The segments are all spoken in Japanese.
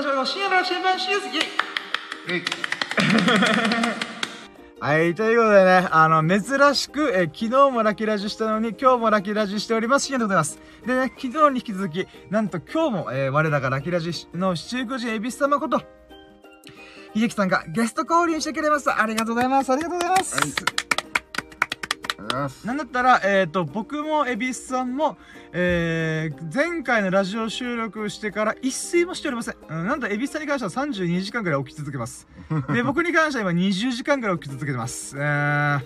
くの深夜の新聞シリーズイェイえい。はい、ということでね、あの、珍しく、え昨日もラキラジしたのに、今日もラキラジしております。深夜でございます。でね、昨日に引き続き、なんと今日も、えー我らがラキラジの七福神エビス様こと、秀樹さんがゲスト降臨してくれました。ありがとうございます。ありがとうございます。はいなんだったら、えっ、と、僕もエビスさんも、えー、前回のラジオ収録してから一睡もしておりません。うん、なんとエビスさんに関しては32時間くらい起き続けます。で、僕に関しては今20時間くらい起き続けてます。えー、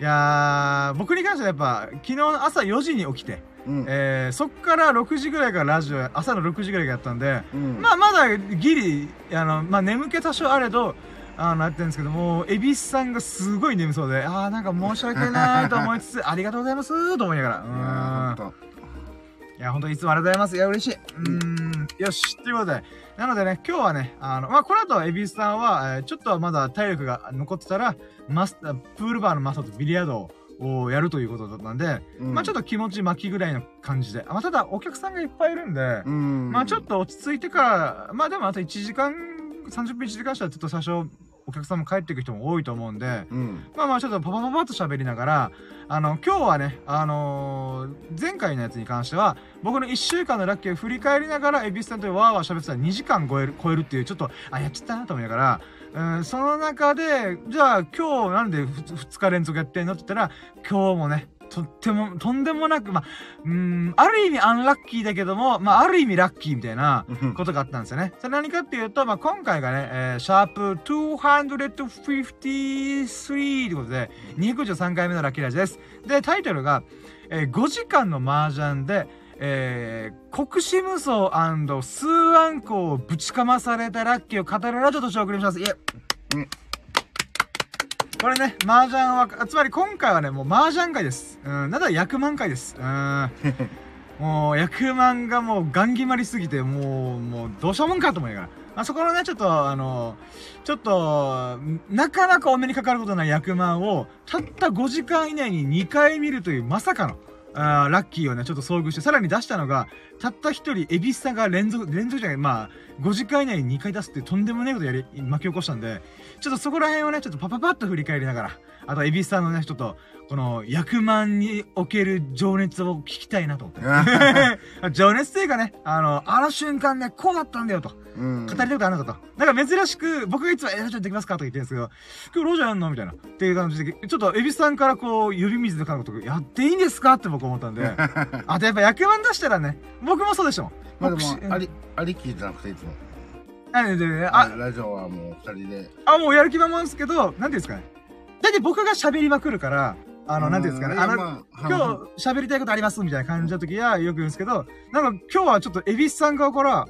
いやー、僕に関してはやっぱ、昨日の朝4時に起きて、うん。えー、そっから6時ぐらいからラジオ、朝の6時ぐらいからやったんで、うん。まあ、まだギリ、あの、まあ、眠気多少あれど、あの、やってるんですけども、エビスさんがすごい眠そうで、ああ、なんか申し訳ないと思いつつ、ありがとうございますと思いながら。うん。ほんと。いや、本当にいつもありがとうございます。いや、嬉しい。うーん。よし。ということで、なのでね、今日はね、あの、まあ、この後、エビスさんは、えーちょっとはまだ体力が残ってたら、マスター、プールバーのマスターとビリヤードをやるということだったんで、うんまあ、ちょっと気持ち巻きぐらいの感じで。まあ、ただ、お客さんがいっぱいいるんで、うん。まあちょっと落ち着いてから、まあでもあと1時間、30分1時間したらちょっと最初、お客さんも帰っていく人も多いと思うんで、うん。まあまあちょっとパパパパッと喋りながら、あの、今日はね、あのー前回のやつに関しては、僕の1週間のラッキーを振り返りながら、エビスさんとワーワー喋ってたら2時間超える、超えるっていう、ちょっと、あ、やっちゃったなと思いながら、うん、その中で、じゃあ今日なんで2日連続やってんのって言ったら、今日もね、とっても、とんでもなく、まあ、うん、ある意味アンラッキーだけども、まあ、ある意味ラッキーみたいなことがあったんですよね。それ何かっていうと、まあ、今回がね、えーシャープ253ということで、253回目のラッキーラジです。で、タイトルが、えー5時間の麻雀で、えー、国士無双スーアンコをぶちかまされたラッキーを語るラジオとしてお送りします。いえ。うんこれね、麻雀は、つまり今回はね、もう麻雀会です。うん、なんだら役満会です。うん。もう、役満がもうガン決まりすぎて、もう、もう、どうしようもんかと思いながら。あそこのね、ちょっと、あの、ちょっと、なかなかお目にかかることない役満を、たった5時間以内に2回見るという、まさかの、あラッキーをね、ちょっと遭遇して、さらに出したのが、たった一人、蛭子さんが連続、連続じゃない、まあ、5時間以内に2回出すってとんでもないことやり、巻き起こしたんで、ちょっとそこら辺をね、ちょっとパパパッと振り返りながら、あと、蛭子さんのね、ちょっと、この、役満における情熱を聞きたいなと思って。情熱というかね、あの、あの瞬間ね、こうだったんだよと。うん。語りたいことあるのかと。だから珍しく、僕がいつも、え、ラジオできますかとか言ってるんですけど、今日ロジャーやんのみたいな。っていう感じで、ちょっと、エビスさんからこう、呼び水の感覚とか、やっていいんですかって僕思ったんで。あとやっぱ役満出したらね、僕もそうでしょ。まあで僕しも、あり、ありきじゃなくていつも。あ、ねあ、あ、ラジオはもう二人で。あ、もうやる気満々ですけど、なんていうんですかね。だいたい僕が喋りまくるから、あの、なんていうんですかね。あの、の今日喋りたいことありますみたいな感じの時はよく言うんですけど、なんか今日はちょっとエビスさん側から、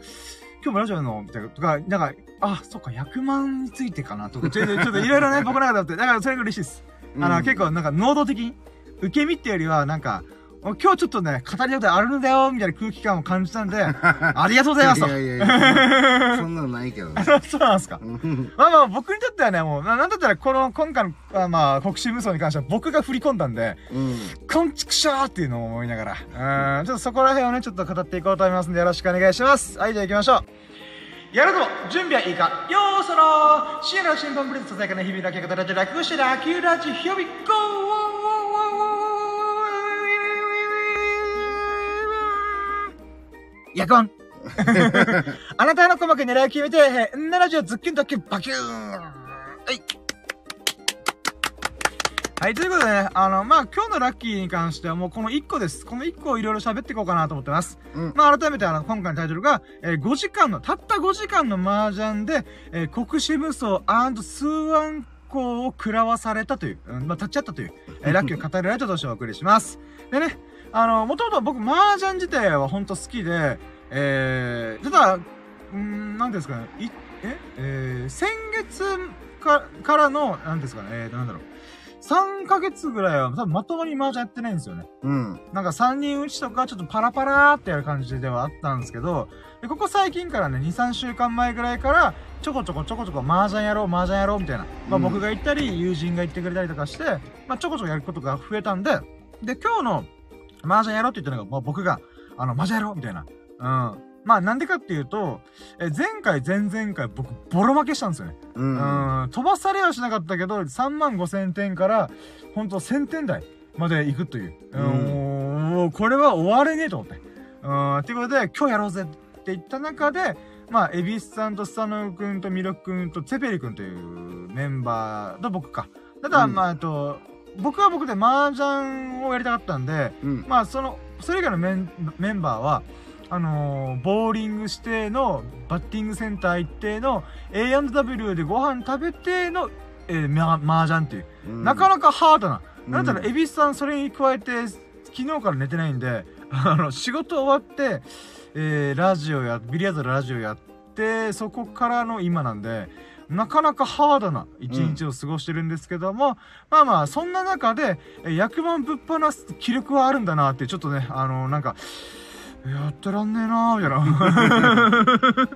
今日もラジオのみたいなとか、なんか、あ、そっか、100万についてかなとか、ちょっとちょっといろいろね、僕の中であって、だからそれが嬉しいです。あの、結構なんか能動的に、受け身っていうよりは、なんか、今日ちょっとね、語りたいことあるんだよ、みたいな空気感を感じたんで、ありがとうございますと。いやいやいや、そんなのないけどね。そうなんですか。うんまあまあ、僕にとってはね、もう、ななんだったら、この、今回の、あまあ、国士無双に関しては僕が振り込んだんで、うん。こんちくしょーっていうのを思いながら、うん、ちょっとそこら辺をね、ちょっと語っていこうと思いますんで、よろしくお願いします。はい、じゃあ行きましょう。やるぞ準備はいいかよーそろ深夜の新聞プレゼントささやかな日々だけ方ラジオ楽してラキュラジヒョビゴーあなたの鼓膜狙いを決めて、んなラジオズッキュンドッキュンバキューンはいはい、ということでね、あの、まあ、今日のラッキーに関してはもうこの1個です。この1個をいろいろ喋っていこうかなと思ってます。うんまあ、改めてあの、今回のタイトルが、えー5時間の、たった5時間の麻雀で、えー国士無双スーアンコを食らわされたという、うん、まあ、立ち会ったという、えーラッキーを語るラジオとしてお送りします。でね、あの、もともと僕、麻雀自体は本当好きで、えー、ただ、ん、なんですかね、い、え、えー、先月かからの、なんですかね、えーと、なんだろう。3ヶ月ぐらいは多分まともに麻雀やってないんですよね。うん。なんか3人打ちとかちょっとパラパラーってやる感じではあったんですけど、でここ最近からね、2、3週間前ぐらいから、ちょこちょこちょこちょこ麻雀やろう、麻雀やろうみたいな。まあうん僕が言ったり、友人が言ってくれたりとかして、まあちょこちょこやることが増えたんで、で、今日の麻雀やろうって言ったのが、まあ僕が、あの、麻雀やろうみたいな。うん。まあなんでかっていうと、えー前回、前々回僕ボロ負けしたんですよね。う。うんん、飛ばされはしなかったけど、3万5千点から、ほんと1000点台まで行くという。うんうん、もうこれは終われねえと思って。うん、っていうことで、今日やろうぜって言った中で、まあ、エビスさんとスサノオくんとミロくんとツェペリくんというメンバーと僕か。ただ、うんまあ、えっと、僕は僕で麻雀をやりたかったんで、うん。まあ、その、それ以外のメンメンバーは、あのーボーリングしての、バッティングセンター行っての、A&W でご飯食べての、えー、ま、麻雀っていう。うんなかなかハードな。うんなんだろう、エビスさんそれに加えて、昨日から寝てないんで、あの、仕事終わって、えー、ラジオや、ビリヤードのラジオやって、そこからの今なんで、なかなかハードな一日を過ごしてるんですけども、まあまあ、そんな中で、えー役満ぶっ放す気力はあるんだなって、ちょっとね、あのなんか、やってらんねえなーみたいな。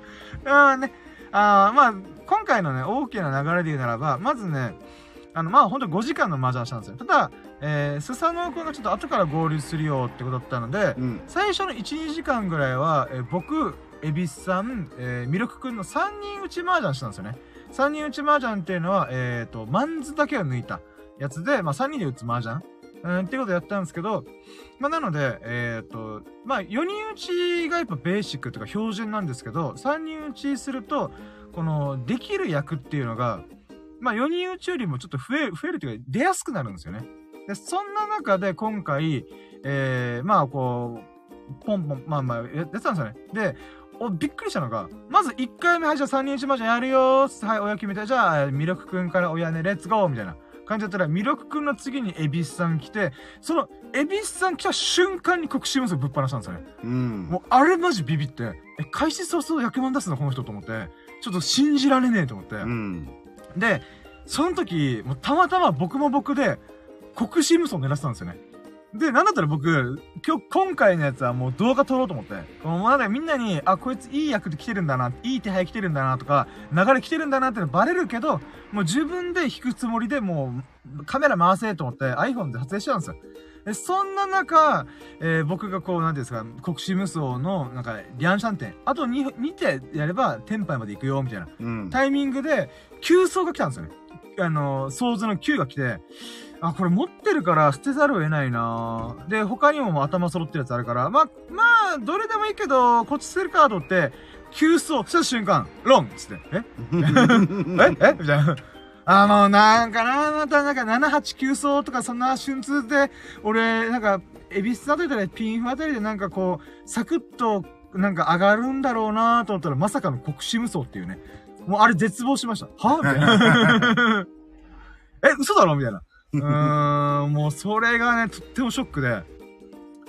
あーね、あーまあ、今回のね、大きな流れで言うならば、まずね、あの、まあ、ほんと5時間の麻雀したんですよ。ただ、えー、スサノオくんがちょっと後から合流するよってことだったので、うん。最初の1、2時間ぐらいは、えー僕、エビスさん、えー、ミルクくんの3人打ち麻雀したんですよね。3人打ち麻雀っていうのは、えっ、と、マンズだけを抜いたやつで、まあ3人で打つ麻雀、うん、っていうことをやったんですけど、まあなので、えっ、と、まあ4人打ちがやっぱベーシックとか標準なんですけど、3人打ちすると、この、できる役っていうのが、まあ4人打ちよりもちょっと増え、増えるというか、出やすくなるんですよね。で、そんな中で今回、えー、まあこう、ポンポン、まあまあ、やってたんですよね。で、お、びっくりしたのが、まず1回目、はい、じゃあ3人一麻雀やるよーっつって、はい、親決めて、じゃあ、ミルクくんから親ね、レッツゴーみたいな感じだったら、ミルクくんの次にエビスさん来て、その、エビスさん来た瞬間に国士無双ぶっ放したんですよね。うん。もう、あれマジビビって、え、開始早々100万出すのこの人と思って、ちょっと信じられねえと思って。うん。で、その時、もうたまたま僕も僕で、国士無双を狙ってたんですよね。で、なんだったら僕、今日、今回のやつはもう動画撮ろうと思って、このなんかみんなに、あ、こいついい役で来てるんだな、いい手配来てるんだなとか、流れ来てるんだなってのバレるけど、もう自分で弾くつもりでもう、カメラ回せと思って iPhone で撮影しちゃうんですよ。で、そんな中、えー僕がこう、なんていうんですか、国士無双の、なんか、リャンシャン店、あと 2, 2手やれば、テンパイまで行くよ、みたいな。うん。タイミングで、急走が来たんですよね。あの、想像の9が来て、あ、これ持ってるから捨てざるを得ないなで、他にももう頭揃ってるやつあるから、ま、まあ、どれでもいいけど、こっち捨てるかと思って、急走した瞬間、ロンっつって、え？え？え？みたいな。あ、もうなんかな、またなんか789走とかそんな瞬通で、俺、なんか、エビスあたりでピンフあたりでなんかこう、サクッと、なんか上がるんだろうなと思ったら、まさかの国士無双っていうね。もうあれ絶望しました。はみたいな。え、嘘だろ？みたいな。うーん、もうそれがね、とってもショックで。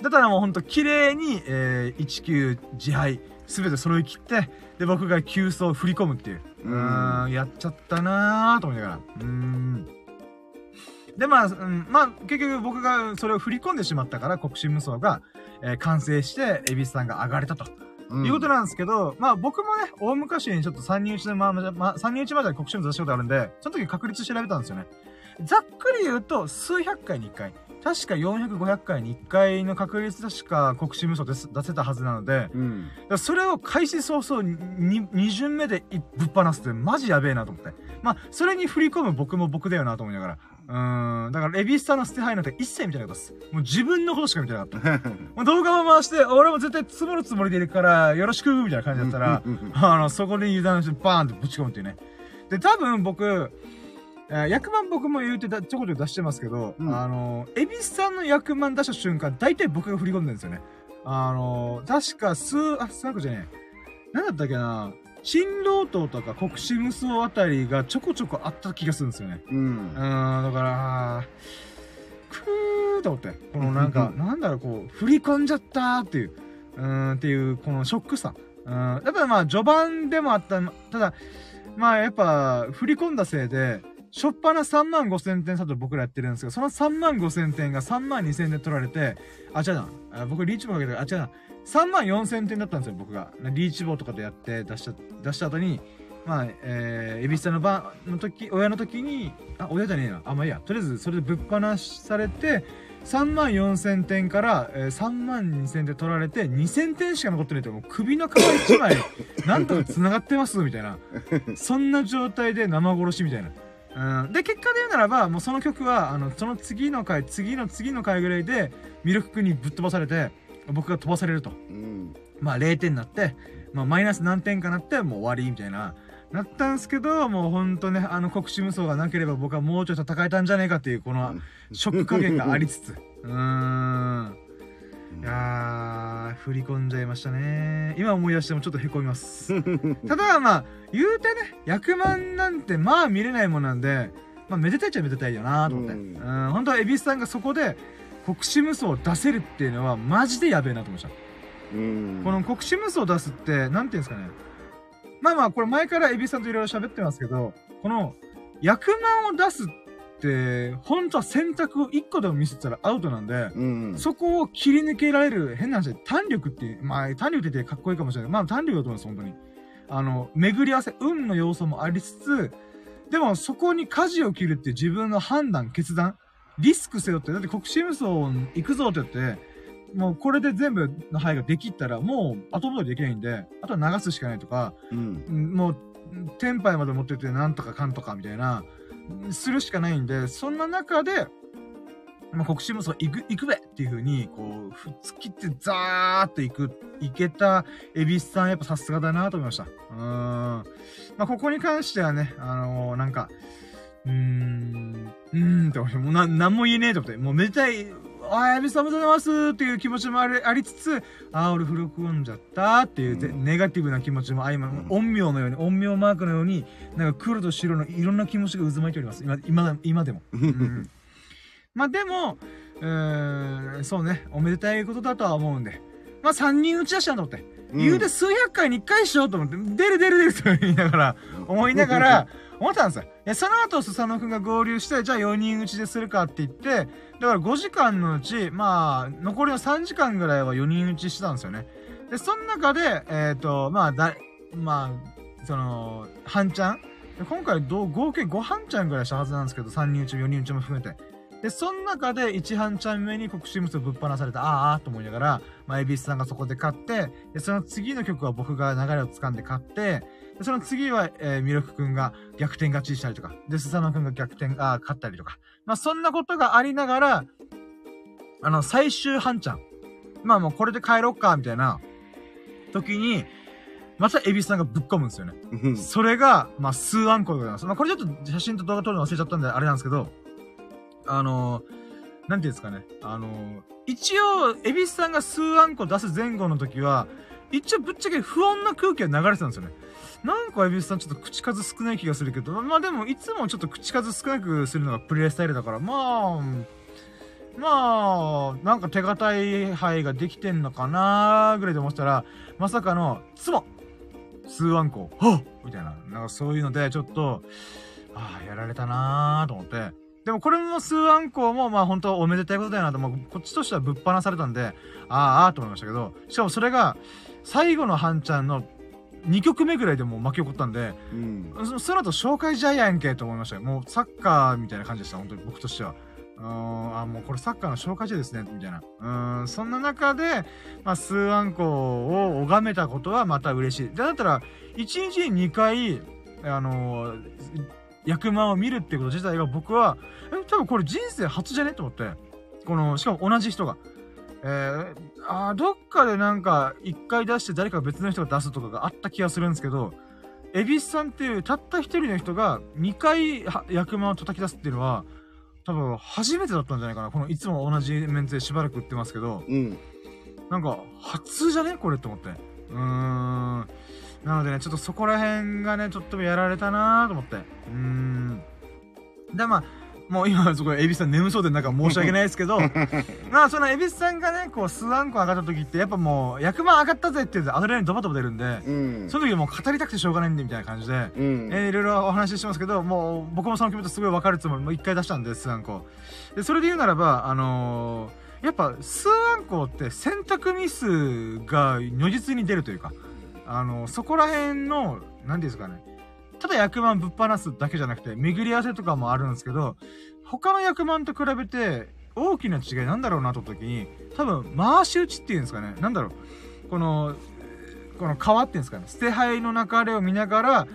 だからもうほんと綺麗に、えー、19自敗、すべて揃い切って、で、僕が急走を振り込むっていう。うーん、やっちゃったなーと思いながら。うーん。で、まあ、うん、まあ、結局僕がそれを振り込んでしまったから、国士無双が、えー完成して、エビスさんが上がれたと。うんいうことなんですけど、まあ僕もね、大昔にちょっと3人打ちでまあ、まあ、まあ、3人打ちまで国士無双したことあるんで、その時確率調べたんですよね。ざっくり言うと、数百回に1回。確か400、500回に1回の確率確か国士無双です出せたはずなので、うん。それを開始早々に2巡目でいぶっ放すってマジやべえなと思って。まあ、それに振り込む僕も僕だよなと思いながら。うーん。だから、レビスタの捨て牌なんて一切見てなかったです。もう自分のことしか見てなかった。もう動画を回して、俺も絶対積もるつもりでいるから、よろしくみたいな感じだったら、あの、そこで油断してバーンってぶち込むっていうね。で、多分僕、えー役満僕も言うてだちょこちょこ出してますけど、うんあの、エビスさんの役満出した瞬間、大体僕が振り込んでるんですよね。あの、確か数、あ、数個じゃねえ。なんだったっけな新郎島とか国士無双あたりがちょこちょこあった気がするんですよね。うんう。ーん、だから、くーと思って。このなんか、なんだろう、こう、振り込んじゃったーっていう、うーん、っていう、このショックさ。うん、やっぱまあ、序盤でもあった、ただ、まあやっぱ、振り込んだせいで、しょっぱな3万5千点差と僕らやってるんですけど、その3万5千点が3万2千点取られて、あ、違うな。あ僕リーチ棒かけて、あ、違うな。3万4千点だったんですよ、僕が。リーチ棒とかでやって出した、出した後に、まあ、えー、エビスタの番の時、親の時に、あ、親じゃねえな。あ、まあいいや。とりあえず、それでぶっ放されて、3万4000点から、えー3万2000点取られて2000点しか残ってないってもう首の皮一枚 なんとか繋がってますみたいなそんな状態で生殺しみたいな、うん、で結果で言うならばもうその曲はあのその次の回次の次の回ぐらいでミルク君にぶっ飛ばされて僕が飛ばされると。うん。まあ0点になって、まあマイナス何点かなってもう終わりみたいな、なったんですけど、もうほんとね、あの国士無双がなければ僕はもうちょい戦えたんじゃねえかっていう、このショック加減がありつつ、うーん。いやー、振り込んじゃいましたね。今思い出してもちょっと凹みます。ただまあ、言うてね、役満なんてまあ見れないもんなんで、まあめでたいっちゃめでたいよなと思って。ううんん、本当は恵比寿さんがそこで国士無双を出せるっていうのはマジでやべえなと思いました。うん。この国士無双を出すって、なんていうんですかね。まあまあ、これ前からエビさんといろいろ喋ってますけど、この、役満を出すって、本当は選択を1個でも見せたらアウトなんで、うん。そこを切り抜けられる、変な話で、単力って、まあ、単力ってかっこいいかもしれない。まあ、単力だと思います、本当に。あの、巡り合わせ、運の要素もありつつ、でもそこに舵を切るって自分の判断、決断、リスク背負って、だって国士無双行くぞって言って、もうこれで全部の範囲ができったら、もう後戻りできないんで、あとは流すしかないとか、うん。うんもう、テンパイまで持ってってなんとかかんとかみたいな、するしかないんで、そんな中で、まあ、国士無双行く、行くべっていうふうに、こう、ふっつきってザーっと行く、行けた、エビスさんやっぱさすがだなと思いました。うーん。まあ、ここに関してはね、あのーなんか、うーん、うーんって思って、もうな、なんも言えねえと思って、もうめでたい、あー、エビスさんおめでとうございますっていう気持ちもありありつつ、あー、俺古くんじゃったっていう、ぜうんネガティブな気持ちも相ま、うん陰陽のように、陰陽マークのように、なんか黒と白のいろんな気持ちが渦巻いております。今、今、今でも。うんまあでも、うーん、そうね、おめでたいことだとは思うんで。まあ3人打ち出したんだと思って。言うて数百回に1回しようと思って、出る出る出ると言いながら、思いながら、思ったんですよ。その後、スサノくんが合流して、じゃあ4人打ちでするかって言って、だから5時間のうち、まあ、残りの3時間ぐらいは4人打ちしてたんですよね。で、その中で、えっ、と、まあ、だ、まあ、その、半ちゃん？今回ど、合計5半ちゃんぐらいしたはずなんですけど、3人打ちも、4人打ちも含めて。で、その中で1半ちゃん目に国士無双ぶっ放された、あーあーと思いながら、まあ、エビスさんがそこで勝って、で、その次の曲は僕が流れを掴んで勝って、その次は、えー、ミルクくんが逆転勝ちしたりとか、で、スサノくんが逆転、あー勝ったりとか。まあ、そんなことがありながら、あの、最終半ちゃん。まあもうこれで帰ろっか、みたいな、時に、またエビスさんがぶっ込むんですよね。うん。それが、まあ、数アンコでございます。まあ、これちょっと写真と動画撮るの忘れちゃったんで、あれなんですけど、あのー、なんていうんですかね。あのー、一応、エビスさんが数アンコ出す前後の時は、一応ぶっちゃけ不穏な空気が流れてたんですよね。なんかエビスさんちょっと口数少ない気がするけど、まあでもいつもちょっと口数少なくするのがプレイスタイルだから、まあ、まあ、なんか手堅い範囲ができてんのかなぐらいで思ってたら、まさかの、ツモ数アンコ、はみたいな、なんかそういうので、ちょっと、ああ、やられたなーと思って。でもこれも数アンコも、まあ本当おめでたいことだよなと、もうこっちとしてはぶっ放されたんで、ああ、ああと思いましたけど、しかもそれが、最後のハンちゃんの2曲目ぐらいでもう巻き起こったんで、うん。そその後紹介試合やんけと思いましたよ。もうサッカーみたいな感じでした、本当に僕としては。うーん、あ、もうこれサッカーの紹介試合ですね、みたいな。うーん、そんな中で、まあ、数アンコを拝めたことはまた嬉しい。でだったら、1日に2回、あのー、役満を見るってこと自体が僕は、え、多分これ人生初じゃね？と思って。この、しかも同じ人が。えー、あーどっかでなんか、1回出して誰か別の人が出すとかがあった気がするんですけど、エビスさんっていうたった一人の人が2回は役満を叩き出すっていうのは、多分初めてだったんじゃないかな。このいつも同じメンツでしばらく売ってますけど、うん。なんか、初じゃね？これって思って。うーん。なのでね、ちょっとそこら辺がね、ちょっとやられたなーと思って。うーん。で、まあ、もう今、そこ、エビスさん眠そうでなんか申し訳ないですけど、まあ、そのエビスさんがね、こう、数アンコ上がった時って、やっぱもう、役満上がったぜって言うとアドレナリンドバドバ出るんで、うん。その時もう語りたくてしょうがないんで、みたいな感じで、うん。えーいろいろお話ししてますけど、もう僕もその気持ちすごい分かるつもり、もう一回出したんです、数アンコ。で、それで言うならば、あのーやっぱ数アンコって選択ミスが如実に出るというか、あのそこら辺の、何ですかね、ただ役満ぶっ放すだけじゃなくて、巡り合わせとかもあるんですけど、他の役満と比べて、大きな違いなんだろうなと時に、多分、回し打ちっていうんですかね。なんだろう。この、この川っていうんですかね。捨て牌の流れを見ながら、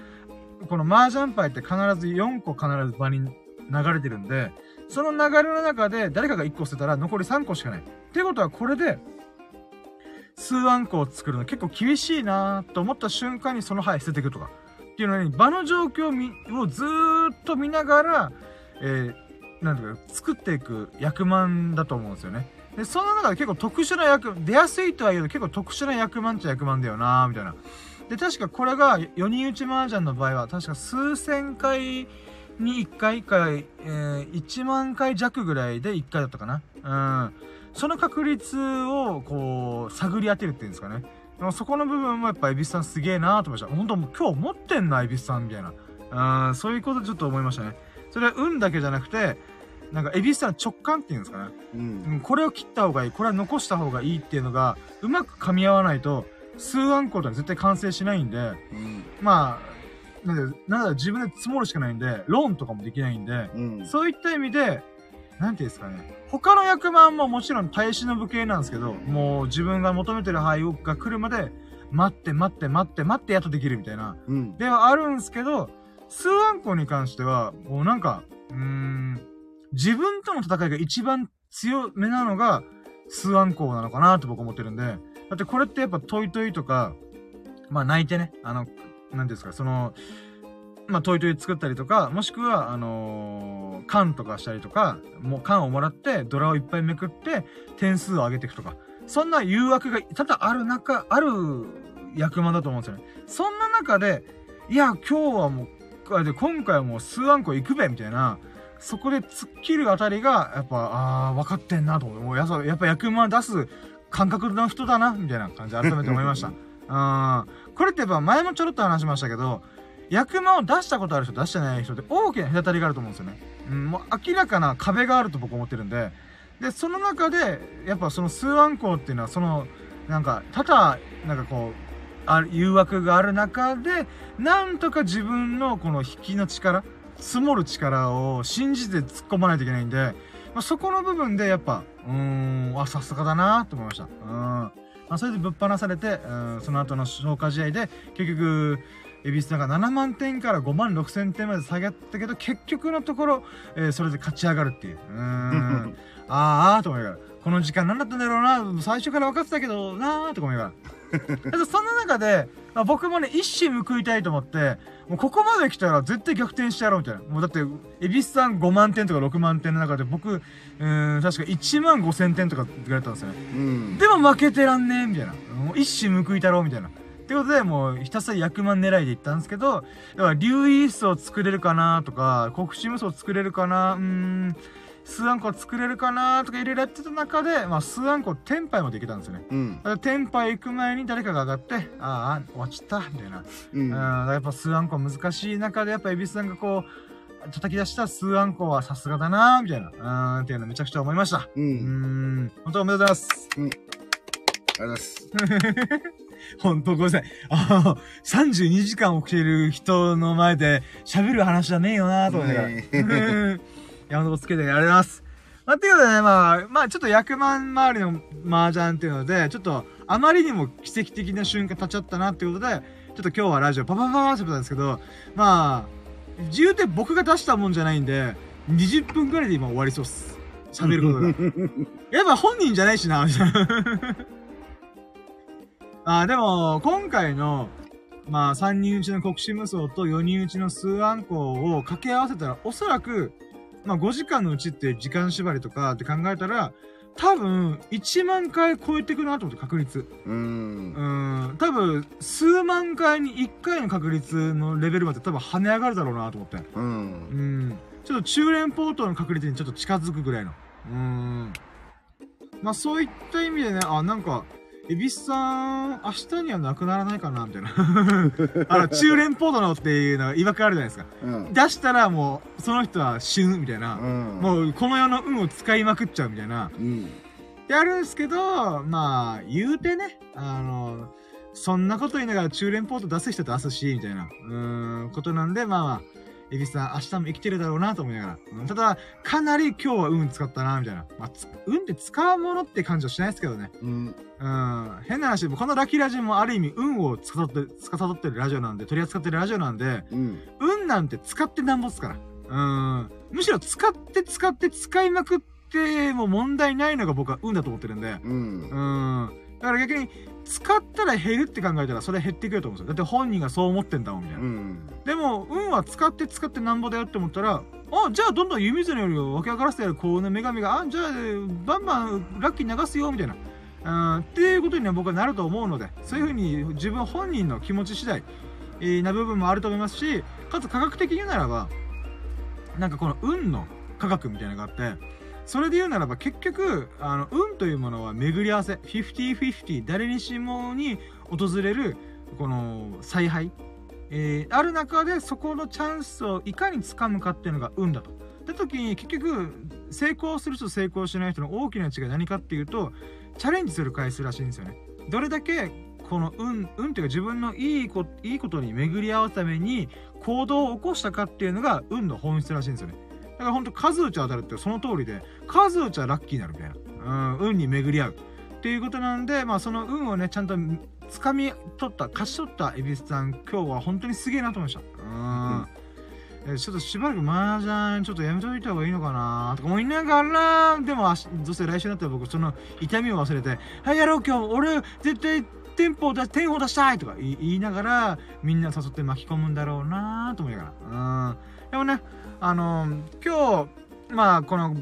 この麻雀牌って必ず4個必ず場に流れてるんで、その流れの中で誰かが1個捨てたら残り3個しかない。ってことはこれで、数あんこを作るの結構厳しいなと思った瞬間にその牌捨てていくとか。っていうのに、場の状況をずっと見ながら、えー、なんていうか、作っていく役満だと思うんですよね。で、その中で結構特殊な役、出やすいとは言うけど結構特殊な役満っちゃ役満だよなみたいな。で、確かこれが4人打ち麻雀の場合は、確か数千回に1回か、えー、1万回弱ぐらいで1回だったかな。うん。その確率を、こう、探り当てるっていうんですかね。でもそこの部分もやっぱ、エビスさんすげえなーと思いました。本当もう今日持ってんな、エビスさんみたいな。うん、そういうことちょっと思いましたね。それは運だけじゃなくて、なんか、エビスさん直感っていうんですかね。う。うんん、これを切った方がいい、これは残した方がいいっていうのが、うまく噛み合わないと、数案コードは絶対完成しないんで、うん。まあ、なんで、なんだ自分で積もるしかないんで、ローンとかもできないんで、うん。そういった意味で、なんていうんですかね。他の役満ももちろん耐え忍ぶ系なんですけど、もう自分が求めてる範囲が来るまで、待って待って待って待ってやっとできるみたいな。うん。ではあるんですけど、数アンコに関しては、もうなんか、うーん、自分との戦いが一番強めなのが、数アンコなのかなと僕思ってるんで、だってこれってやっぱトイトイとか、まあ泣いてね、あの、なんですか、その、まあトイトイ作ったりとか、もしくは、あのー缶とかしたりとか、もう缶をもらって、ドラをいっぱいめくって、点数を上げていくとか、そんな誘惑が多々ある中、ある役満だと思うんですよね。そんな中で、いや、今日はもう、あで今回はもう数アンコ行くべみたいな、そこで突っ切るあたりが、やっぱ、ああ、分かってんなと思って、もうやさやっぱ役満出す感覚の人だな、みたいな感じで改めて思いました。うん。これってやっぱ前もちょろっと話しましたけど、役満を出したことある人、出してない人って大きな隔たりがあると思うんですよね。うん、もう明らかな壁があると僕思ってるんで、で、その中で、やっぱその数アンコっていうのは、その、なんか、ただ、なんかこう、ある誘惑がある中で、なんとか自分のこの引きの力、積もる力を信じて突っ込まないといけないんで、まあ、そこの部分でやっぱ、うーん、あ、さすがだなと思いました。うん。まあ、それでぶっ放されて、うん、その後の消化試合で、結局、エビスさんが7万点から5万6千点まで下げたけど、結局のところ、えーそれで勝ち上がるっていう。うーん。あ ーあーと思いながら、この時間何だったんだろうな、最初から分かってたけどなーとか思いながら。そんな中で、まあ、僕もね、一矢報いたいと思って、もうここまで来たら絶対逆転してやろうみたいな。もうだって、エビスさん5万点とか6万点の中で僕、うーん、確か1万5千点とかって言われたんですよね。うん。でも負けてらんねえみたいな。もう一矢報いたろうみたいな。ってことで、もうひたすら役満狙いで行ったんですけど、だから、リュウイースを作れるかなとか、国士無双作れるかなうーん、スーアンコ作れるかなとかいろいろやってた中で、まあ、スーアンコテンパイまで行けたんですよね。うん。だからテンパイ行く前に誰かが上がって、ああ、終わっちゃった、みたいな。ううん、やっぱスーアンコ難しい中で、やっぱエビスさんがこう、叩き出したスーアンコはさすがだなみたいな、うーん、っていうのめちゃくちゃ思いました。う。うんーん、本当おめでとうございます。ありがとうございます。本当ごめんなさい。ああ、32時間起きてる人の前で喋る話じゃねえよなと思いながら。山のつけてあります。まあ、っていうことでね、まあ、まあ、ちょっと役満周りの麻雀っていうので、ちょっと、あまりにも奇跡的な瞬間立っちゃったなっていうことで、ちょっと今日はラジオパパパパってたんですけど、まあ、言うて僕が出したもんじゃないんで、20分くらいで今終わりそうっす。喋ることが。やっぱ本人じゃないしな、みたいな。あ、でも、今回の、まあ、3人打ちの国士無双と4人打ちの数アンコウを掛け合わせたら、おそらく、まあ、5時間のうちって時間縛りとかって考えたら、多分、1万回超えてくなと思って、確率。うんう。ん、多分、数万回に1回の確率のレベルまで多分跳ね上がるだろうなと思って。う。うんん。ちょっと中連ポートの確率にちょっと近づくぐらいの。うん。まあそういった意味でね、あ、なんか、エビスさん、明日にはなくならないかな、みたいな。あの、中連ポートのっていうのが曰くあるじゃないですか。うん。出したらもう、その人は死ぬ、みたいな。うん。もう、この世の運を使いまくっちゃう、みたいな。うん。やるんですけど、まあ、言うてね、あの、そんなこと言いながら中連ポート出す人出すし、みたいな、うーん、ことなんで、まあまあ、エビスさん明日も生きてるだろうなと思いながら。うんただ、かなり今日は運使ったな、みたいな。まあ、つ運って使うものって感じはしないですけどね。うん。うん。変な話、このラッキーラジオもある意味運を司って、司ってるラジオなんで、取り扱ってるラジオなんで、うん。運なんて使ってなんぼっすから。うん。むしろ使って使って使いまくっても問題ないのが僕は運だと思ってるんで。うん。うん。だから逆に、使ったら減るって考えたらそれ減ってくると思うんですよ。だって本人がそう思ってんだもん、みたいな。うん。でも、運は使って使ってなんぼだよって思ったら、あ、じゃあどんどん湯水のよりを分け上がらせてやる幸運の女神が、あ、じゃあ、バンバンラッキー流すよ、みたいな。うん、っていうことには僕はなると思うので、そういうふうに自分本人の気持ち次第、えーな部分もあると思いますし、かつ科学的に言うならば、なんかこの運の科学みたいなのがあって、それで言うならば結局、あの、運というものは巡り合わせ、50-50、誰にしもに訪れる、この采配、えーある中でそこのチャンスをいかに掴むかっていうのが運だと。って時に結局成功する人と成功しない人の大きな違い何かっていうとチャレンジする回数らしいんですよね。どれだけこの運、運っていうか自分のいいこいいことに巡り合わすために行動を起こしたかっていうのが運の本質らしいんですよね。だからほんと数打ち当たるってその通りで数打ちはラッキーになるみたいな。うん、運に巡り合う。っていうことなんで、まあその運をね、ちゃんと掴み取った、勝ち取った恵比寿さん、今日は本当にすげえなと思いました。うん。えちょっとしばらく麻雀ちょっとやめといた方がいいのかなとか思いながら、でもどうせ来週になったら僕その痛みを忘れて、はい、やろう今日、俺絶対テンポを出し、点を出したいとか言い言いながら、みんな誘って巻き込むんだろうなと思いながら。うん。でもね、あの今日、まあこの、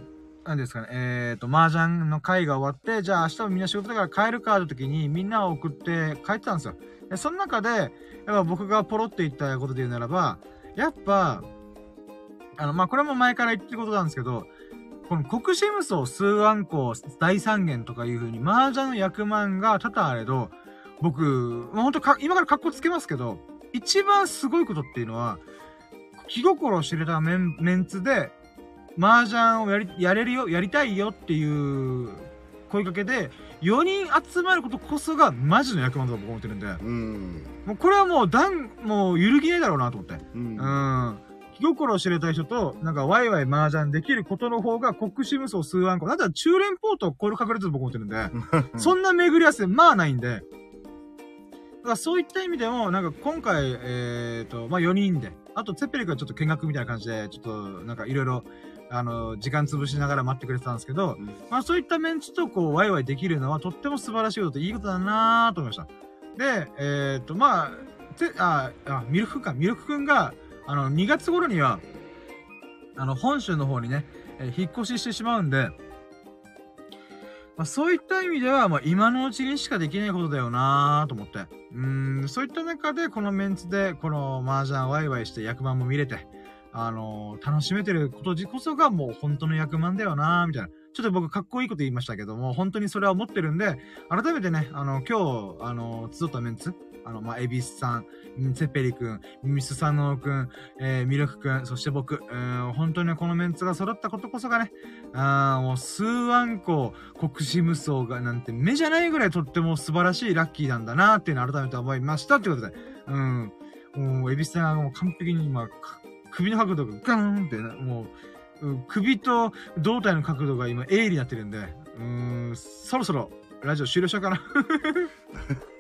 なんですかね、えっ、と、麻雀の会が終わって、じゃあ明日もみんな仕事だから帰るかって時にみんなを送って帰ってたんですよ。で、その中で、やっぱ僕がポロって言ったことで言うならば、やっぱ、あの、まあ、これも前から言ってることなんですけど、この国士無双数暗号大三元とかいう風に麻雀の役満が多々あれど、僕、もうほんとか、今から格好つけますけど、一番すごいことっていうのは、気心を知れたメンメンツで、麻雀をやり、やれるよ、やりたいよっていう声かけで、4人集まることこそがマジの役満だと僕思ってるんで、うん。もうこれはもう、段、もう揺るぎねえだろうなと思って。うん。うん。気心を知れたい人と、なんかワイワイ麻雀できることの方が国士無双数万個。だったら中連ポートを超える確率だと僕思ってるんで、そんな巡り合わせまあないんで、だからそういった意味でも、なんか今回、えっ、と、まあ4人で、あとツェッペリ君はちょっと見学みたいな感じで、ちょっとなんかいろいろ、あの、時間潰しながら待ってくれてたんですけど、うんまあそういったメンツとこう、ワイワイできるのはとっても素晴らしいことでいいことだなと思いました。で、えっ、と、まあ、て、あ、あ、ミルクか、ミルクくんが、あの、2月頃には、あの、本州の方にね、えー引っ越ししてしまうんで、まあ、そういった意味では、まあ、今のうちにしかできないことだよなと思って。うーん、そういった中で、このメンツで、この麻雀ワイワイして役満も見れて、あのー楽しめてること自こそがもう本当の役満だよなみたいな。ちょっと僕かっこいいこと言いましたけども、本当にそれは思ってるんで、改めてね、あの、今日、あの、集ったメンツ、あの、まあ、エビスさん、セペリくん、ミスサノオくん、えー、ミルクくん、そして僕、えー、本当にこのメンツが揃ったことこそがね、あーもう数万個国士無双がなんて目じゃないぐらいとっても素晴らしいラッキーなんだなっていうのを改めて思いましたってことで、うん。もう、エビスさんがもう完璧に今、首の角度がガーンって、もう、首と胴体の角度が今、鋭利になってるんで、うん、そろそろ、ラジオ終了しようかな。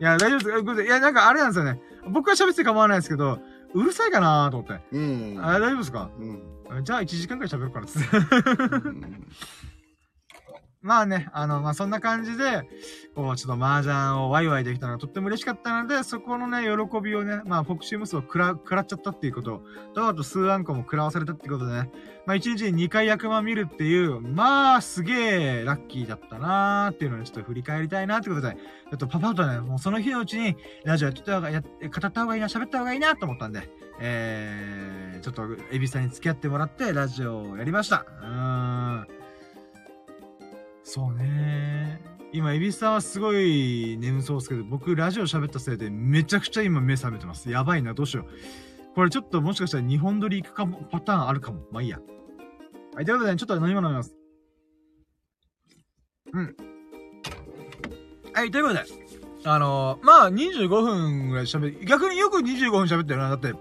いや、大丈夫です。ごめんなさいいや、なんかあれなんですよね。僕が喋って構わないですけど、うるさいかなと思って。うん。あ、大丈夫ですか？うん。じゃあ1時間くらい喋るからっつって。まあね、あの、まあそんな感じで、こう、ちょっと麻雀をワイワイできたのがとっても嬉しかったので、そこのね、喜びをね、まあ、フォクシームスを食ら、食らっちゃったっていうことと、あと数アンコも食らわされたっていうことでね、まあ1日に2回役満見るっていう、まあ、すげえラッキーだったなーっていうのをちょっと振り返りたいなってことで、ちょっとパパとね、もうその日のうちに、ラジオやってた方が、や、語った方がいいな、喋った方がいいなと思ったんで、えー、ちょっと、エビさんに付き合ってもらって、ラジオをやりました。うーん。そうね今、エビさんはすごい眠そうですけど、僕、ラジオ喋ったせいで、めちゃくちゃ今目覚めてます。やばいな、どうしよう。これちょっともしかしたら日本撮り行くかも、パターンあるかも。まあいいや。はい、ということで、ね、ちょっと飲み物飲みます。うん。はい、ということで、あのー、まあ、25分ぐらい喋る。逆によく25分喋ってるな。だって、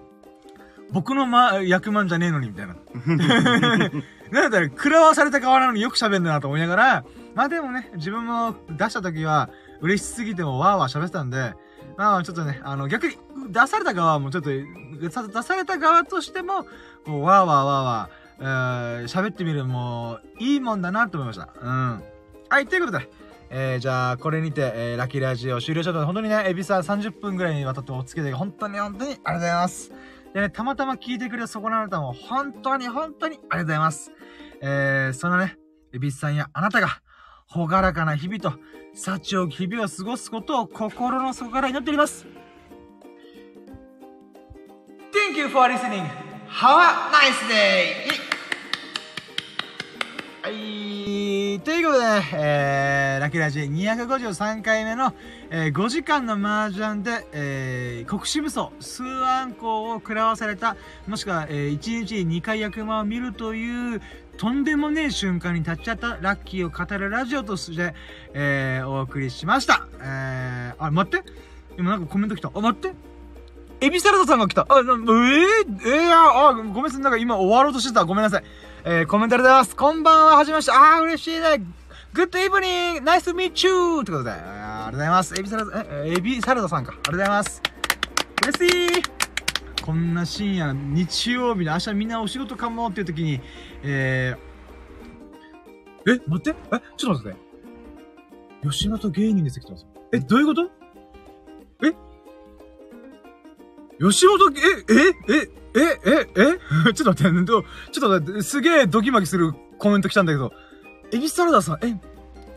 僕のま、役満じゃねえのに、みたいな。なんだろ、食らわされた側なのによく喋んだなと思いながら、まあでもね、自分も出した時は、嬉しすぎてもわーわー喋ってたんで、まあちょっとね、あの、逆に、出された側もちょっと、出された側としても、こう、わーわーわーわー、えー、喋ってみるも、いいもんだなと思いました。うん。はい、ということで、えー、じゃあ、これにて、えー、ラッキーラジオ終了しようと、本当にね、エビサー30分ぐらいにわたってお付けで、本当に本当にありがとうございます。でね、たまたま聞いてくれたそこのあなたも、本当に本当にありがとうございます。えー、そのね、エビスさんやあなたが、ほがらかな日々と、幸を日々を過ごすことを心の底から祈っております。Thank you for listening. Have a nice day! はい。ということで、えー、ラッキーラジ253回目の、えー、5時間の麻雀で、えー、国士武装、数案校を食らわされた、もしくは、えー、1日2回役満を見るという、とんでもねえ瞬間に立ち会ったラッキーを語るラジオとして、えー、お送りしました。えー、あ、待って今なんかコメント来た。あ、待ってエビサラダさんが来た。あ、なえー、えー、あ、ごめんなさい。なんか今終わろうとしてた。ごめんなさい。えー、コメントありがとうございます。こんばんは、はじめまして。あー、嬉しいね。グッドイブニングナイスミーチューってことで、ありがとうございます。エビサラダ、え、エビサラダさんか。ありがとうございます。嬉しいこんな深夜、日曜日の明日みんなお仕事かもっていう時に、えー、え、待ってえ、ちょっと待って。吉本芸人です来てます。え、どういうこと？え？吉本、え、え、え、え、え、え？ちょっと待って、ちょっと待って、すげえドキマキするコメント来たんだけど、エビサラダさん、え、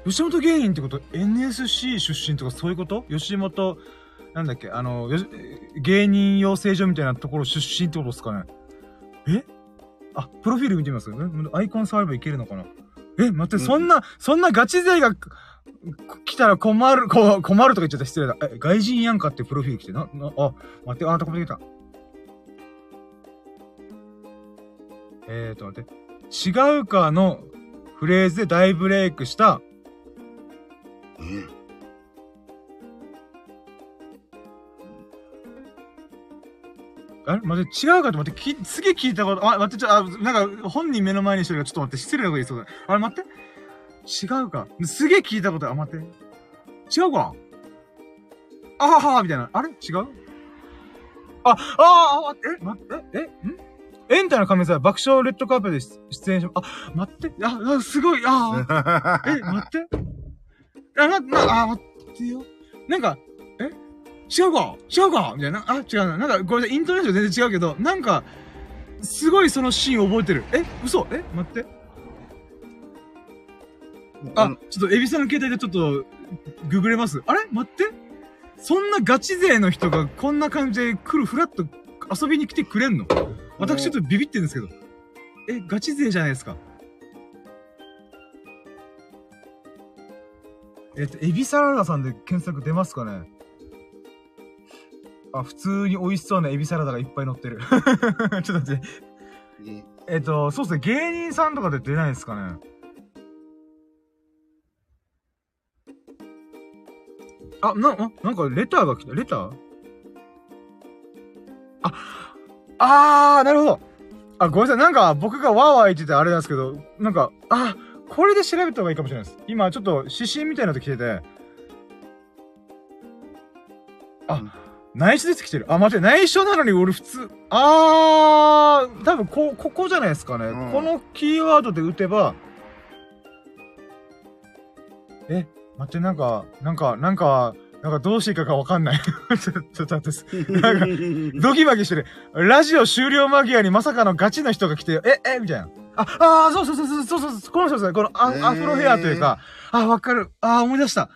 吉本芸人ってこと ?NSC 出身とかそういうこと？吉本、なんだっけ？あの、芸人養成所みたいなところ出身ってことですかね？え？あ、プロフィール見てみます？アイコン触ればいけるのかな？え、待って、そんな、そんなガチ勢が来たら困る、こ困るとか言っちゃった失礼だ。え、外人やんかってプロフィール来て、な、な、あ、待って、あ、たこできた。えーと、待って。違うかのフレーズで大ブレイクした、えあれ？待って、違うかと待って、き、すげえ聞いたこと、あ、待って、ちょ、あ、なんか、本人目の前にしてるから、ちょっと待って、失礼なこと言いそうだ。あれ、待って。違うか。すげえ聞いたこと、あ、待って。違うか？あははみたいな。あれ？違う？あ、ああ、え、待って、え、ん？エンタの亀さん、爆笑レッドカーペで出演し、あ、待って、あ、すごい、あ、え、待って。あ、な、な、あ、待ってよ。なんか、え？違うか？違うか？みたいな。あ、違うな。なんか、これイントネーション全然違うけど、なんか、すごいそのシーン覚えてる。え？嘘？え？待って。あ、ちょっと、エビさんの携帯でちょっと、ググれます。あれ？待って。そんなガチ勢の人がこんな感じで来る、フラッと遊びに来てくれんの？私ちょっとビビってるんですけど。え、ガチ勢じゃないですか。えっと、エビサラダさんで検索出ますかねあ、普通に美味しそうなエビサラダがいっぱい乗ってる。ちょっと待って。えっと、そうですね、芸人さんとかで出ないですかね。あ、な、なんかレターが来た。レター？あ、あー、なるほど。あ、ごめんなさい。なんか僕がワーワー言っててあれなんですけど、なんか、あ、これで調べた方がいいかもしれないです。今ちょっと指針みたいなの来てて、あ、うん、内緒出てきてる。あ、待って、内緒なのに俺普通、あー、多分こ、ここじゃないですかね。うん、このキーワードで打てば、え、待って、なんか、なんか、なんか、なんかどうしていいかがわかんない。ちょ、っと待って。なんか、ドキバキしてる。ラジオ終了間際にまさかのガチな人が来て、え、え、みたいな。あ、ああ、そうそうそうそう、そうそう、この人ですね。このア,、アフロヘアというか、あ、わかる。あ、思い出した。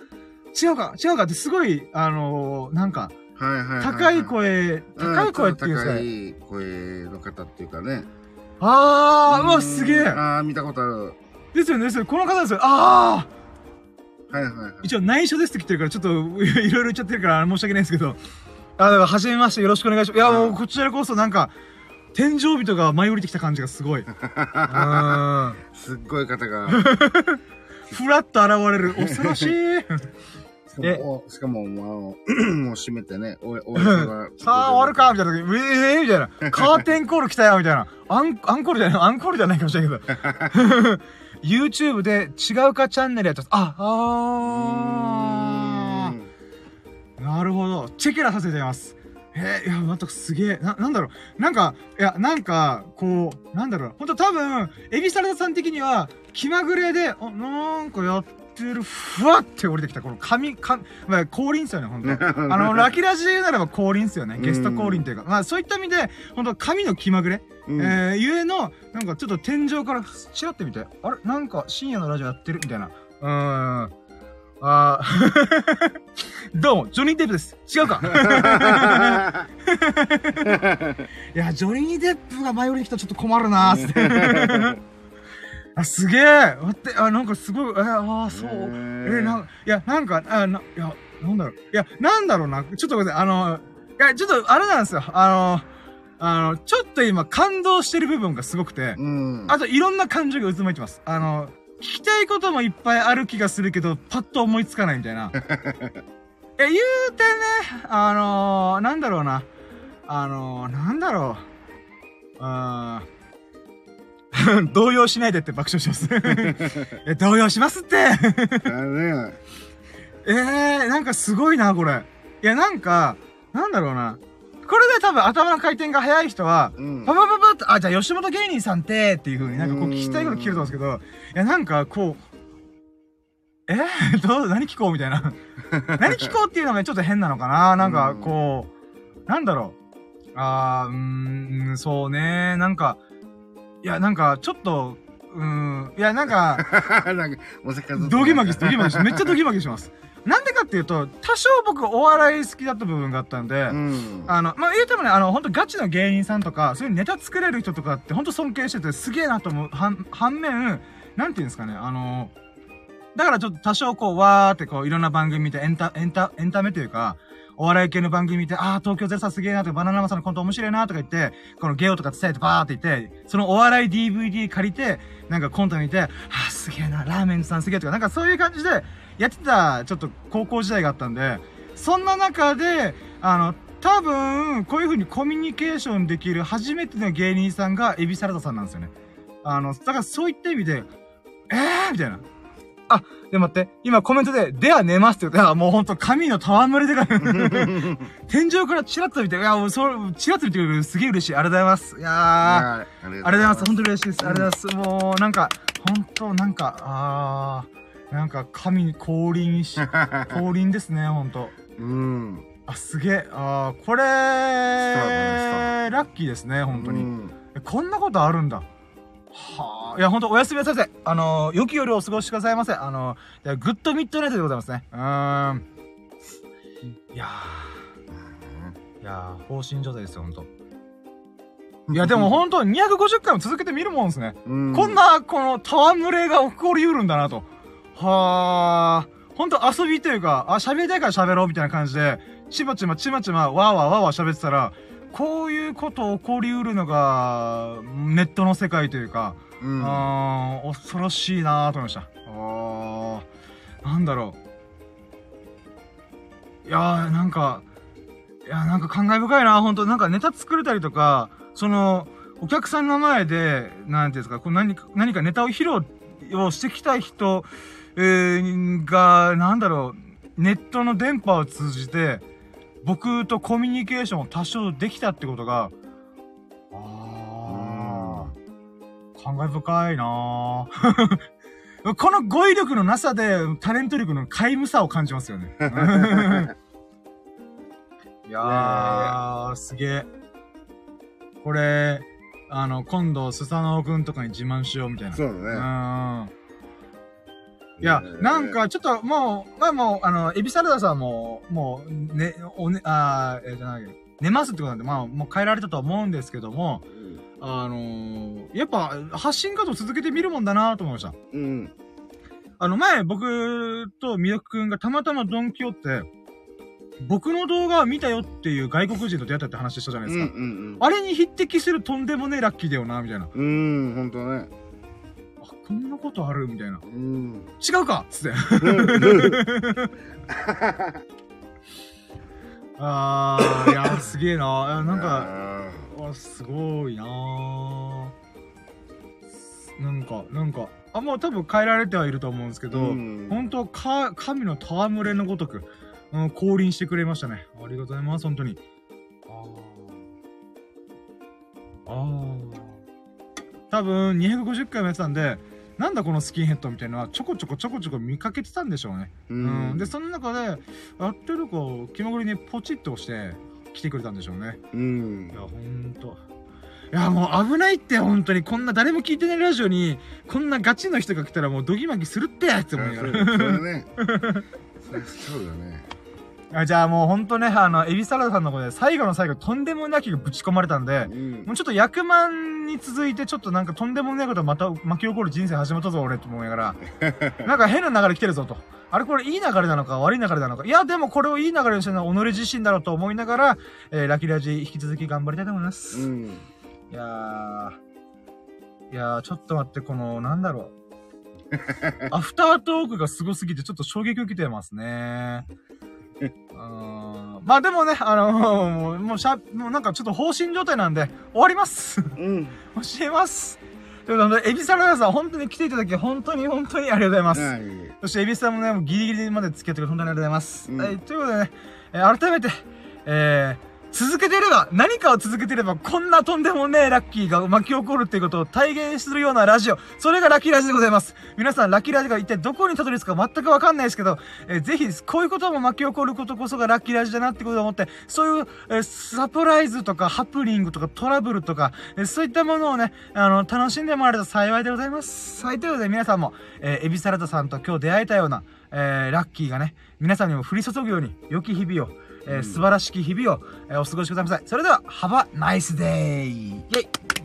違うか、違うか？ってすごい、あのー、なんか、はいはい高い声、高い声っていうんですか高い声の方っていうかね。ああ、うわ、すげえ。ああ、見たことある。ですよね、ですよ。この方ですよ。ああはいはい、はい。一応内緒ですって来てるから、ちょっと いろいろ言っちゃってるから申し訳ないんですけど。あ、だから、はじめましてよろしくお願いします。いや、もうこちらこそなんか、天井人が舞い降りてきた感じがすごい。うん。すっごい方が。ふらっと現れる。恐ろしい。しかも、もう、あの もう閉めてね、お、お。さあ、終わるかみたいな時、ウェーみたいな。カーテンコール来たよみたいな。アン、アンコールじゃない、アンコールじゃないかもしれないけど。YouTube で違うかチャンネルやってます。あ、あー。なるほど。チェケラさせています。えー、いや、またすげえ。な、なんだろう。なんか、いや、なんか、こう、なんだろう。ほんと多分、エビサラダさん的には、気まぐれで、あ、なんかやってる、ふわって降りてきた、この髪、か、まあ、降臨っすよね、ほんと。あの、ラキラジならば降臨っすよね。ゲスト降臨というか。まあ、そういった意味で、ほんと、髪の気まぐれ。うん、えー、ゆえの、なんかちょっと天井からチラって見て、あれ？なんか深夜のラジオやってる？みたいな。うーん。あー どうも、ジョニー・デップです。違うか いや、ジョニー・デップが前より来たらちょっと困るなーって。あ、すげえ待って、あ、なんかすごい、えああ、そう。えなん、いや、なんか、あ、な、いや、なんだろう。いや、なんだろうな。ちょっとごめんなさい。あの、いや、ちょっと、あれなんですよ。あの、あの、ちょっと今感動してる部分がすごくて、うん。あといろんな感情が渦巻いてます。あの、聞きたいこともいっぱいある気がするけど、パッと思いつかないみたいな。え、言うてね、あのなんだろうな。あのなんだろう。あー 動揺しないでって爆笑します。え、動揺しますって。あれね。えー、なんかすごいな、これ。いや、なんか、なんだろうな。これで多分頭の回転が速い人は、うん。パパパパって、あ、じゃあ吉本芸人さんって、っていう風になんかこう聞きたいこと聞けると思うんですけど、いや、なんかこう、え？ー、どう、何聞こう？みたいな。何聞こうっていうのがちょっと変なのかな？なんかこう、なんだろう。あー、うーん、そうね、なんか、いや、なんかちょっと、うーん、いや、なんか、なんか、お酒ずっとドギマギドギマギ。めっちゃドギマギします。なんでかっていうと、多少僕お笑い好きだった部分があったんで、うん。あの、まあ、言うてもね、あの、本当ガチの芸人さんとか、そういうネタ作れる人とかって本当尊敬しててすげえなと思う。反、反面、なんていうんですかね、あの、だからちょっと多少こう、わーってこう、いろんな番組見て、エンタ、エンタ、エンタメというか、お笑い系の番組見て、ああ、東京ゼロさすげえなとか、バナナマンさんのコント面白いなとか言って、このゲオとか伝えてバーって言って、そのお笑い DVD 借りて、なんかコント見て、ああ、すげえな、ラーメンズさんすげえとか、なんかそういう感じで、やってた、ちょっと高校時代があったんで、そんな中で、あの、多分、こういう風にコミュニケーションできる初めての芸人さんがエビサラダさんなんですよね。あの、だからそういった意味で、えー？みたいな。あ、で待って、今コメントで、では寝ますって言って、あ、もうほんと神の戯れでから、天井からチラッと見て、いや、もうそう、チラッと見てくれるすげえ嬉しい。ありがとうございます。いやー、あありりがとうございます。本当に嬉しいです。ありがとうございます。もう、なんか、本当なんか、あー、なんか神に降臨し、降臨ですね、ほんと。うん。あ、すげえ。あー、これ、ラッキーですね、本当に。うんえこんなことあるんだ。はあ。いや、ほんと、おやすみなさいませ。あのー、良き夜をお過ごしくださいませ。あのー、グッドミッドナイトでございますね。うーん。いやー、いやー、放心状態ですよ、ほんと。いや、でもほんと、250回も続けてみるもんですね。うんこんな、この、戯れが起こりうるんだなと。はあ。ほんと遊びというか、あ、喋りたいから喋ろうみたいな感じで、ちまちまちまちま、わーわーわーわー喋ってたら、こういうこと起こりうるのが、ネットの世界というか、うん。あー恐ろしいなーと思いました。あーなんだろう。いやー、なんか、いや、なんか感慨深いな、本当なんかネタ作れたりとか、その、お客さんの前で、なんていうんですか、こう何か、何かネタを披露をしてきた人、えーが、なんだろう、ネットの電波を通じて、僕とコミュニケーションを多少できたってことが、あー、感慨深いなぁ この語彙力のなさで、タレント力の皆無さを感じますよね。いやー、すげえ。これ、あの、今度、スサノオくんとかに自慢しようみたいな。そうだね。うん。いやね、なんか、ちょっと、もう、まあもう、あの、エビサラダさんも、もう、ね、おね、あーえーじゃない、寝ますってことなんで、まあ、もう帰られたとは思うんですけども、あのーやっぱ、発信活動続けてみるもんだなと思いました。うん。あの、前、僕とミルクくんがたまたまドンキホって、僕の動画を見たよっていう外国人と出会ったって話したじゃないですか。うんうんあれに匹敵するとんでもねえラッキーだよな、みたいな。うん。うん、ほんとね。あこんなことあるみたいな。うん。違うか？っつって。あー、いや、すげえな。なんか、か、わ、すごいななんか、なんか、あ、もう多分変えられてはいると思うんですけど、うん本当か、神の戯れのごとく、うん、降臨してくれましたね。ありがとうございます、本当に。あー。あー。多分、250回もやってたんで、なんだこのスキンヘッドみたいなのは、ちょこちょこちょこちょこ見かけてたんでしょうね。ううん。で、その中で、やってる子、気まぐれにポチッと押して、来てくれたんでしょうね。うんいや、ほんと。いや、もう危ないって、本当に。こんな誰も聞いてないラジオに、こんなガチの人が来たらもうドギマギするってって思いながら。それそれね。それそうだね。あじゃあもうほんとね、あの、エビサラダさんの方で最後の最後、とんでもなきがぶち込まれたんで、うんもうちょっと役満に続いて、ちょっとなんかとんでもないことまた巻き起こる人生始まったぞ、俺、と思いながら。なんか変な流れ来てるぞ、と。あれこれいい流れなのか悪い流れなのか。いや、でもこれをいい流れにしてるのは己自身だろうと思いながら、えー、ラキラジ引き続き頑張りたいと思います。うん。いやー、いやー、ちょっと待って、この、なんだろう。アフタートークがすごすぎて、ちょっと衝撃を受けてますね。あまあでもね、あのもう、もうしゃ、もうなんかちょっと放心状態なんで、終わります。うん。教えます。ということで、エビサラダさん、本当に来ていただき、本当に本当にありがとうございます。はい。そして、エビさんもね、もうギリギリまで付き合ってくれて本当にありがとうございます。うんはい、ということでね、えー改めて、えー、続けてれば、何かを続けてれば、こんなとんでもねえラッキーが巻き起こるっていうことを体現するようなラジオ。それがラッキーラジオでございます。皆さん、ラッキーラジオが一体どこにたどり着くか全くわかんないですけど、えーぜひ、こういうことも巻き起こることこそがラッキーラジオだなってことを思って、そういう、えーサプライズとか、ハプニングとか、トラブルとか、えーそういったものをね、あの、楽しんでもらえると幸いでございます。はい、ということで皆さんも、えーエビサラダさんと今日出会えたような、えーラッキーがね、皆さんにも降り注ぐように、良き日々を、えー素晴らしき日々を、えーお過ごしください。それでは、Have a nice day! イェイ